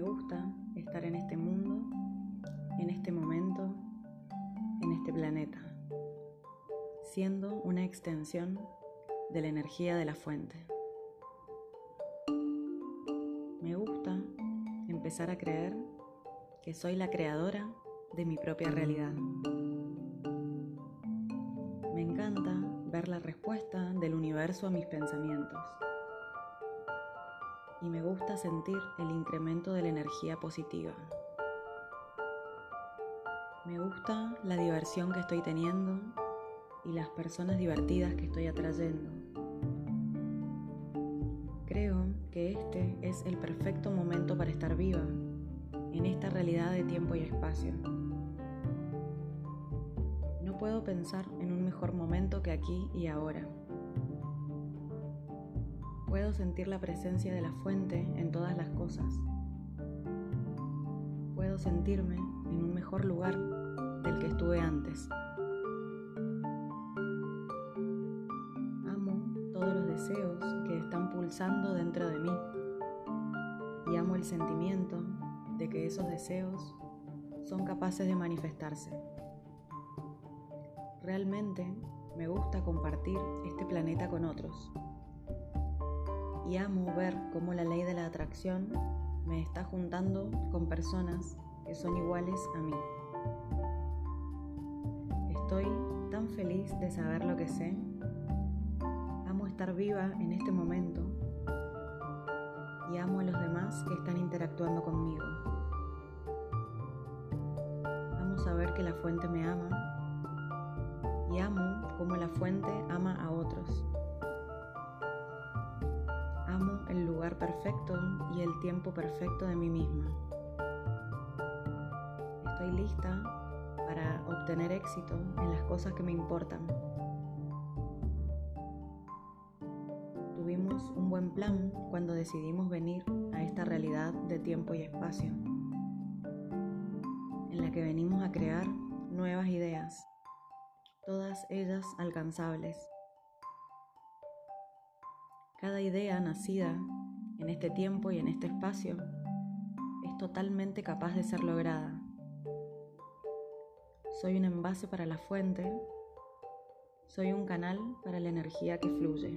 gusta estar en este mundo, en este momento, en este planeta, siendo una extensión de la energía de la fuente. Me gusta empezar a creer que soy la creadora de mi propia realidad. Me encanta ver la respuesta del universo a mis pensamientos y me gusta sentir el incremento de la energía positiva. Me gusta la diversión que estoy teniendo y las personas divertidas que estoy atrayendo. Creo que este es el perfecto momento para estar viva en esta realidad de tiempo y espacio. No puedo pensar en un mejor momento que aquí y ahora. Puedo sentir la presencia de la fuente en todas las cosas. Puedo sentirme en un mejor lugar del que estuve antes. Amo todos los deseos que están pulsando dentro de mí y amo el sentimiento de que esos deseos son capaces de manifestarse. Realmente me gusta compartir este planeta con otros y amo ver cómo la ley de la atracción me está juntando con personas que son iguales a mí. Estoy tan feliz de saber lo que sé. Amo estar viva en este momento y amo a los demás que están interactuando conmigo. Amo saber que la fuente me ama y amo cómo la fuente ama a otros perfecto y el tiempo perfecto de mí misma. Estoy lista para obtener éxito en las cosas que me importan. Tuvimos un buen plan cuando decidimos venir a esta realidad de tiempo y espacio, en la que venimos a crear nuevas ideas, todas ellas alcanzables cada idea nacida en este tiempo y en este espacio es totalmente capaz de ser lograda. Soy un envase para la fuente, soy un canal para la energía que fluye.